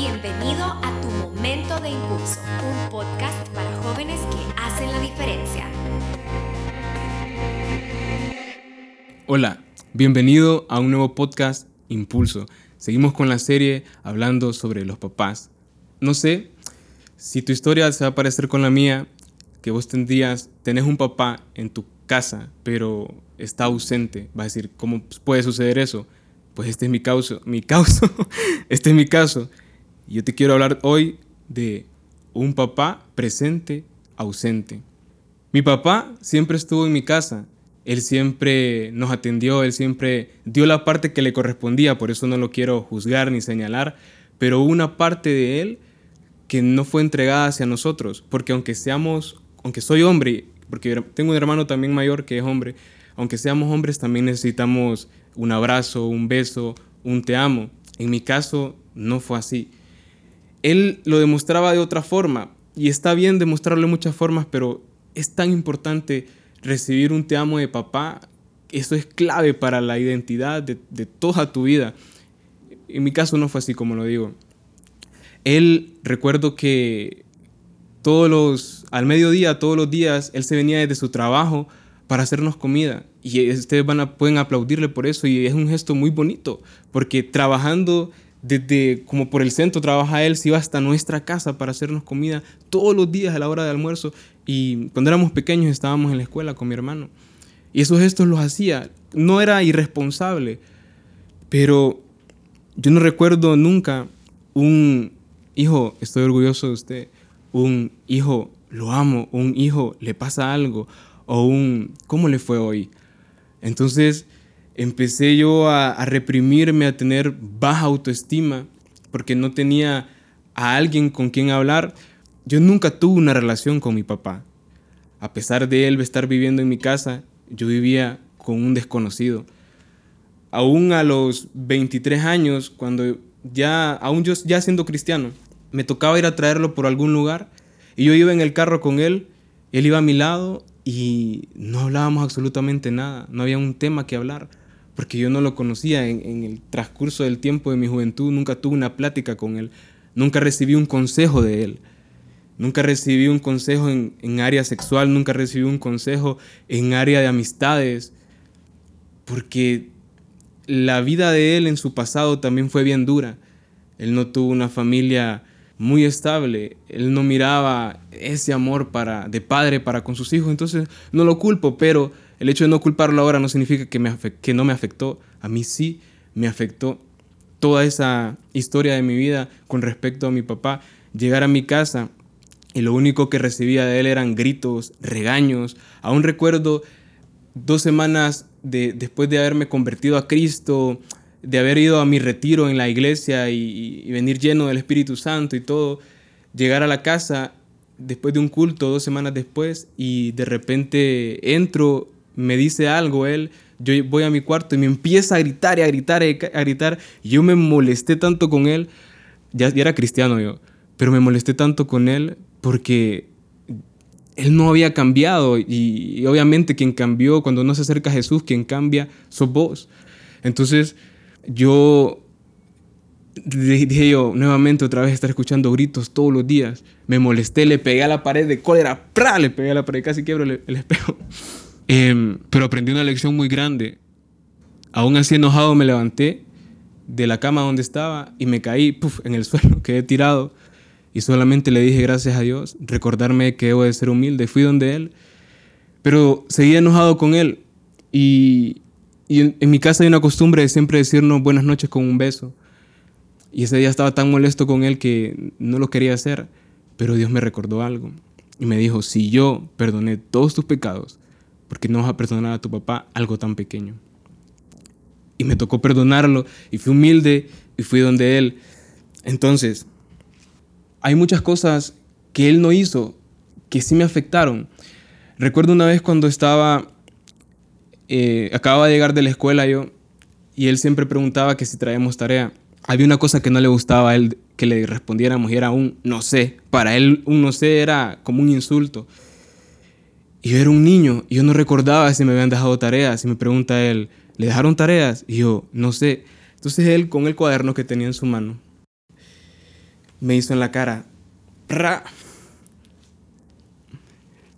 Bienvenido a Tu Momento de Impulso, un podcast para jóvenes que hacen la diferencia. Hola, bienvenido a un nuevo podcast Impulso. Seguimos con la serie hablando sobre los papás. No sé si tu historia se va a parecer con la mía, que vos tendrías, tenés un papá en tu casa, pero está ausente. Va a decir, ¿cómo puede suceder eso? Pues este es mi caso, mi caso, este es mi caso. Yo te quiero hablar hoy de un papá presente, ausente. Mi papá siempre estuvo en mi casa. Él siempre nos atendió, él siempre dio la parte que le correspondía, por eso no lo quiero juzgar ni señalar, pero una parte de él que no fue entregada hacia nosotros, porque aunque seamos, aunque soy hombre, porque tengo un hermano también mayor que es hombre, aunque seamos hombres también necesitamos un abrazo, un beso, un te amo. En mi caso no fue así. Él lo demostraba de otra forma y está bien demostrarlo de muchas formas, pero es tan importante recibir un te amo de papá. Eso es clave para la identidad de, de toda tu vida. En mi caso no fue así como lo digo. Él recuerdo que todos los, al mediodía, todos los días, él se venía desde su trabajo para hacernos comida. Y ustedes van a, pueden aplaudirle por eso y es un gesto muy bonito, porque trabajando desde como por el centro trabaja él, se iba hasta nuestra casa para hacernos comida todos los días a la hora de almuerzo. Y cuando éramos pequeños estábamos en la escuela con mi hermano. Y esos gestos los hacía. No era irresponsable, pero yo no recuerdo nunca un hijo, estoy orgulloso de usted, un hijo, lo amo, un hijo, le pasa algo, o un, ¿cómo le fue hoy? Entonces empecé yo a, reprimirme, a tener baja autoestima, porque no tenía a alguien con quien hablar. Yo nunca tuve una relación con mi papá. A pesar de él estar viviendo en mi casa, yo vivía con un desconocido. Aún a los 23 años, cuando ya, aún yo ya siendo cristiano, me tocaba ir a traerlo por algún lugar y yo iba en el carro con él, él iba a mi lado y no hablábamos absolutamente nada, no había un tema que hablar, porque yo no lo conocía en, el transcurso del tiempo de mi juventud, nunca tuve una plática con él, nunca recibí un consejo de él, nunca recibí un consejo en, en área sexual, nunca recibí un consejo en área de amistades, porque la vida de él en su pasado también fue bien dura. Él no tuvo una familia muy estable. Él no miraba ese amor para, de padre para con sus hijos. Entonces no lo culpo, pero el hecho de no culparlo ahora no significa que, no me afectó. A mí sí me afectó toda esa historia de mi vida con respecto a mi papá. Llegar a mi casa y lo único que recibía de él eran gritos, regaños. Aún recuerdo dos semanas de, después de haberme convertido a Cristo, de haber ido a mi retiro en la iglesia y, venir lleno del Espíritu Santo y todo, llegar a la casa después de un culto, dos semanas después, y de repente entro, me dice algo él, yo voy a mi cuarto y me empieza a gritar y a gritar y a gritar, yo me molesté tanto con él, ya, era cristiano yo, pero me molesté tanto con él porque él no había cambiado y, obviamente quien cambió cuando no se acerca a Jesús, quien cambia, sos vos. Entonces yo dije yo nuevamente otra vez estar escuchando gritos todos los días. Me molesté, le pegué a la pared de cólera, ¡pra! le pegué a la pared, casi quiebro el, espejo. Em, pero aprendí una lección muy grande. Aún así enojado me levanté de la cama donde estaba y me caí en el suelo, quedé tirado y solamente le dije gracias a Dios, recordarme que debo de ser humilde. Fui donde él, pero seguí enojado con él y en, mi casa hay una costumbre de siempre decirnos buenas noches con un beso. Y ese día estaba tan molesto con él que no lo quería hacer, pero Dios me recordó algo. Y me dijo, si yo perdoné todos tus pecados, ¿por qué no vas a perdonar a tu papá algo tan pequeño? Y me tocó perdonarlo y fui humilde y fui donde él. Entonces, hay muchas cosas que él no hizo que sí me afectaron. Recuerdo una vez cuando estaba eh, acababa de llegar de la escuela yo y él siempre preguntaba que si traíamos tarea. Había una cosa que no le gustaba a él que le respondiéramos y era un no sé. Para él un no sé era como un insulto. Yo era un niño y yo no recordaba si me habían dejado tareas. Y me pregunta él, ¿le dejaron tareas? Y yo, no sé. Entonces él con el cuaderno que tenía en su mano me hizo en la cara.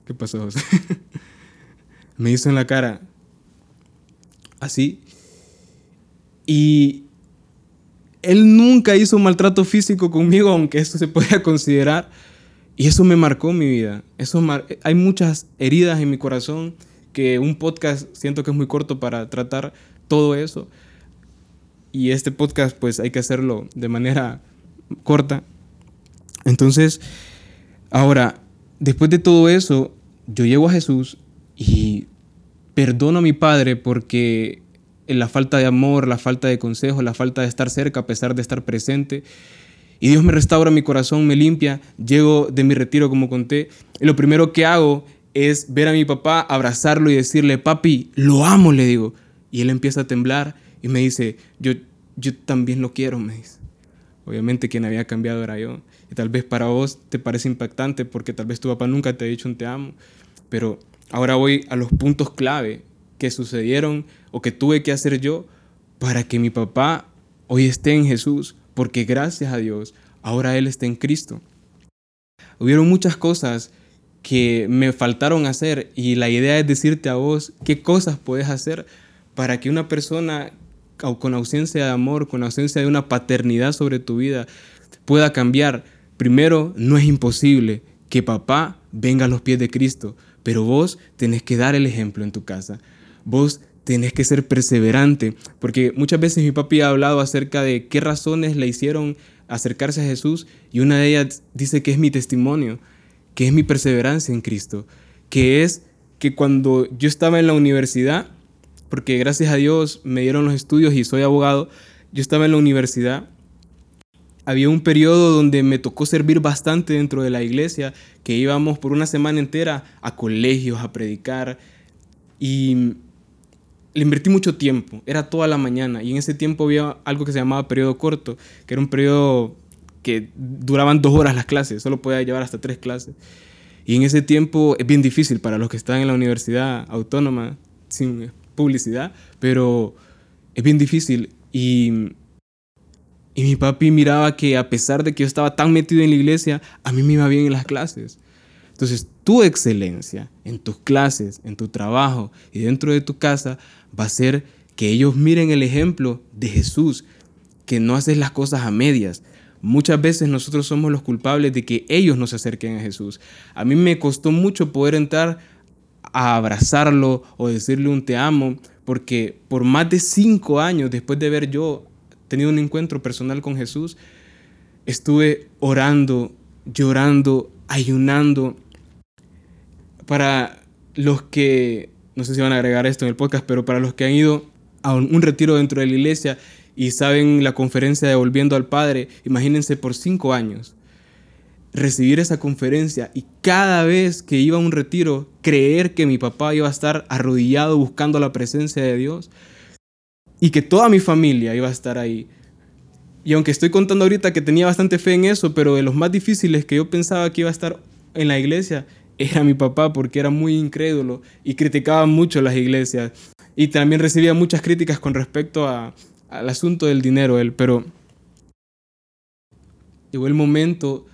¿Qué pasó, José? me hizo en la cara. Así. Y él nunca hizo maltrato físico conmigo, aunque eso se podía considerar. Y eso me marcó mi vida. Eso hay muchas heridas en mi corazón que un podcast siento que es muy corto para tratar todo eso. Y este podcast pues hay que hacerlo de manera corta. Entonces, ahora, después de todo eso, yo llego a Jesús y perdono a mi padre porque la falta de amor, la falta de consejo, la falta de estar cerca a pesar de estar presente. Y Dios me restaura mi corazón, me limpia, llego de mi retiro como conté. Y lo primero que hago es ver a mi papá, abrazarlo y decirle, papi, lo amo, le digo. Y él empieza a temblar y me dice, yo, yo también lo quiero, me dice. Obviamente quien había cambiado era yo. Y tal vez para vos te parece impactante porque tal vez tu papá nunca te ha dicho un te amo. Pero ahora voy a los puntos clave que sucedieron o que tuve que hacer yo para que mi papá hoy esté en Jesús. Porque gracias a Dios, ahora Él está en Cristo. Hubieron muchas cosas que me faltaron hacer y la idea es decirte a vos qué cosas puedes hacer para que una persona con ausencia de amor, con ausencia de una paternidad sobre tu vida, pueda cambiar. Primero, no es imposible que papá venga a los pies de Cristo, pero vos tenés que dar el ejemplo en tu casa. Vos tenés que ser perseverante, porque muchas veces mi papi ha hablado acerca de qué razones le hicieron acercarse a Jesús y una de ellas dice que es mi testimonio, que es mi perseverancia en Cristo, que es que cuando yo estaba en la universidad, porque gracias a Dios me dieron los estudios y soy abogado, yo estaba en la universidad, había un periodo donde me tocó servir bastante dentro de la iglesia, que íbamos por una semana entera a colegios a predicar y le invertí mucho tiempo, era toda la mañana y en ese tiempo había algo que se llamaba periodo corto, que era un periodo que duraban dos horas las clases, solo podía llevar hasta tres clases. Y en ese tiempo es bien difícil para los que están en la universidad autónoma, sin publicidad, pero es bien difícil. Y, y mi papi miraba que a pesar de que yo estaba tan metido en la iglesia, a mí me iba bien en las clases. Entonces, tu excelencia en tus clases, en tu trabajo y dentro de tu casa va a ser que ellos miren el ejemplo de Jesús, que no haces las cosas a medias. Muchas veces nosotros somos los culpables de que ellos nos acerquen a Jesús. A mí me costó mucho poder entrar a abrazarlo o decirle un te amo, porque por más de cinco años después de haber yo tenido un encuentro personal con Jesús, estuve orando, llorando, ayunando. Para los que, no sé si van a agregar esto en el podcast, pero para los que han ido a un retiro dentro de la iglesia y saben la conferencia de Volviendo al Padre, imagínense por cinco años recibir esa conferencia y cada vez que iba a un retiro, creer que mi papá iba a estar arrodillado buscando la presencia de Dios y que toda mi familia iba a estar ahí. Y aunque estoy contando ahorita que tenía bastante fe en eso, pero de los más difíciles que yo pensaba que iba a estar en la iglesia era mi papá porque era muy incrédulo y criticaba mucho las iglesias. Y también recibía muchas críticas con respecto a, al asunto del dinero él, pero llegó el momento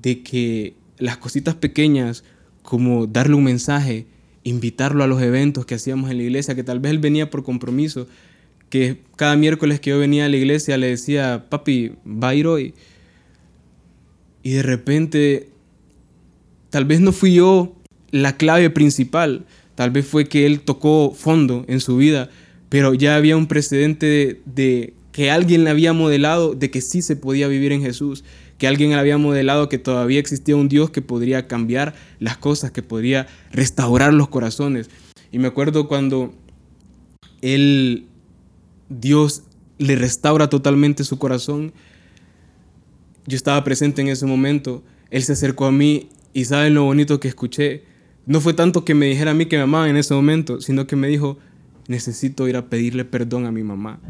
de que las cositas pequeñas, como darle un mensaje, invitarlo a los eventos que hacíamos en la iglesia, que tal vez él venía por compromiso, que cada miércoles que yo venía a la iglesia le decía, papi, va a ir hoy. Y de repente, tal vez no fui yo la clave principal, tal vez fue que él tocó fondo en su vida, pero ya había un precedente de, que alguien le había modelado de que sí se podía vivir en Jesús que alguien había modelado que todavía existía un Dios que podría cambiar las cosas, que podría restaurar los corazones. Y me acuerdo cuando él, Dios le restaura totalmente su corazón, yo estaba presente en ese momento, él se acercó a mí y saben lo bonito que escuché. No fue tanto que me dijera a mí que me amaba en ese momento, sino que me dijo, necesito ir a pedirle perdón a mi mamá.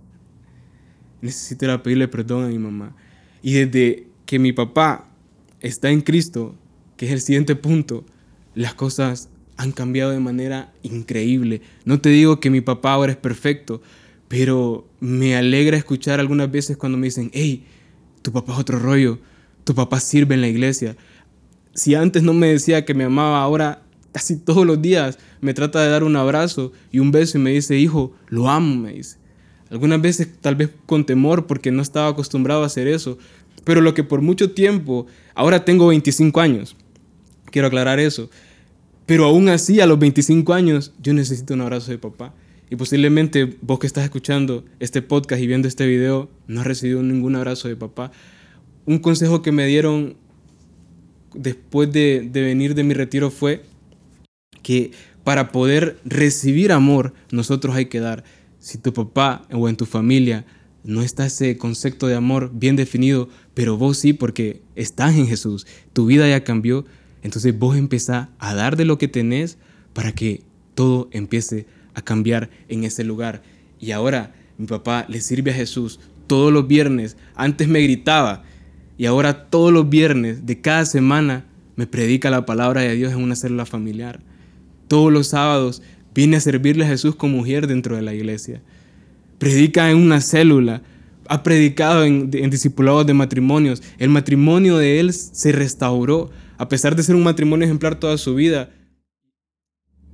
necesito ir a pedirle perdón a mi mamá. Y desde que mi papá está en Cristo, que es el siguiente punto, las cosas han cambiado de manera increíble. No te digo que mi papá ahora es perfecto, pero me alegra escuchar algunas veces cuando me dicen, hey, tu papá es otro rollo, tu papá sirve en la iglesia. Si antes no me decía que me amaba, ahora casi todos los días me trata de dar un abrazo y un beso y me dice, hijo, lo amo, me dice. Algunas veces tal vez con temor porque no estaba acostumbrado a hacer eso, pero lo que por mucho tiempo, ahora tengo 25 años, quiero aclarar eso, pero aún así a los 25 años yo necesito un abrazo de papá. Y posiblemente vos que estás escuchando este podcast y viendo este video no has recibido ningún abrazo de papá. Un consejo que me dieron después de, venir de mi retiro fue que para poder recibir amor nosotros hay que dar. Si tu papá o en tu familia no está ese concepto de amor bien definido, pero vos sí porque estás en Jesús, tu vida ya cambió, entonces vos empezás a dar de lo que tenés para que todo empiece a cambiar en ese lugar. Y ahora mi papá le sirve a Jesús todos los viernes. Antes me gritaba y ahora todos los viernes de cada semana me predica la palabra de Dios en una célula familiar. Todos los sábados viene a servirle a Jesús como mujer dentro de la iglesia. Predica en una célula. Ha predicado en, en discipulados de matrimonios. El matrimonio de él se restauró a pesar de ser un matrimonio ejemplar toda su vida,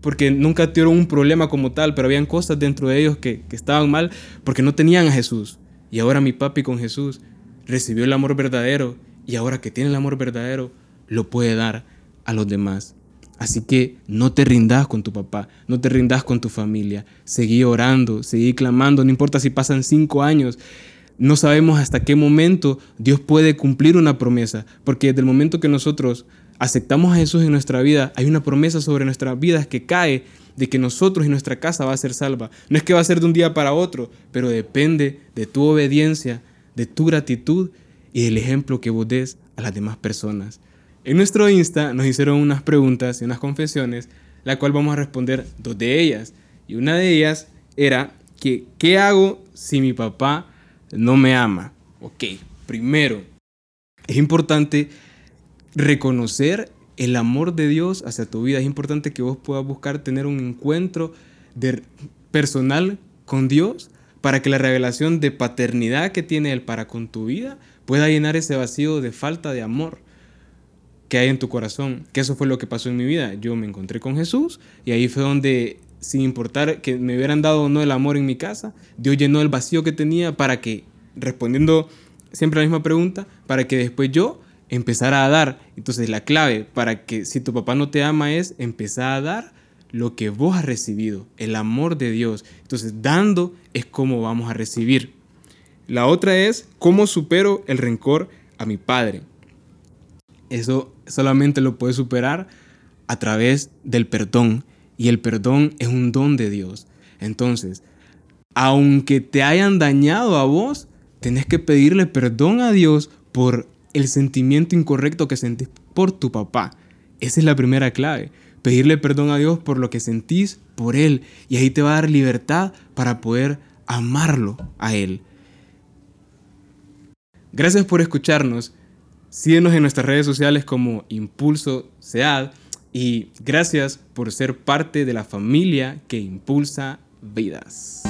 porque nunca tuvieron un problema como tal, pero habían cosas dentro de ellos que, estaban mal porque no tenían a Jesús. Y ahora mi papi con Jesús recibió el amor verdadero y ahora que tiene el amor verdadero, lo puede dar a los demás. Así que no te rindas con tu papá, no te rindas con tu familia. Seguí orando, seguí clamando, no importa si pasan cinco años. No sabemos hasta qué momento Dios puede cumplir una promesa, porque desde el momento que nosotros aceptamos a Jesús en nuestra vida, hay una promesa sobre nuestras vidas que cae de que nosotros y nuestra casa va a ser salva. No es que va a ser de un día para otro, pero depende de tu obediencia, de tu gratitud y del ejemplo que vos des a las demás personas. En nuestro Insta nos hicieron unas preguntas y unas confesiones, la cual vamos a responder dos de ellas. Y una de ellas era que, ¿qué hago si mi papá no me ama. Ok, primero, es importante reconocer el amor de Dios hacia tu vida. Es importante que vos puedas buscar tener un encuentro de, personal con Dios para que la revelación de paternidad que tiene Él para con tu vida pueda llenar ese vacío de falta de amor que hay en tu corazón. Que eso fue lo que pasó en mi vida. Yo me encontré con Jesús y ahí fue donde sin importar que me hubieran dado o no el amor en mi casa, Dios llenó el vacío que tenía para que, respondiendo siempre la misma pregunta, para que después yo empezara a dar. Entonces la clave para que si tu papá no te ama es empezar a dar lo que vos has recibido, el amor de Dios. Entonces dando es como vamos a recibir. La otra es cómo supero el rencor a mi padre. Eso solamente lo puedes superar a través del perdón y el perdón es un don de Dios. Entonces, aunque te hayan dañado a vos, tenés que pedirle perdón a Dios por el sentimiento incorrecto que sentís por tu papá. Esa es la primera clave. Pedirle perdón a Dios por lo que sentís por Él. Y ahí te va a dar libertad para poder amarlo a Él. Gracias por escucharnos. Síguenos en nuestras redes sociales como Impulso SEAD y gracias por ser parte de la familia que impulsa vidas.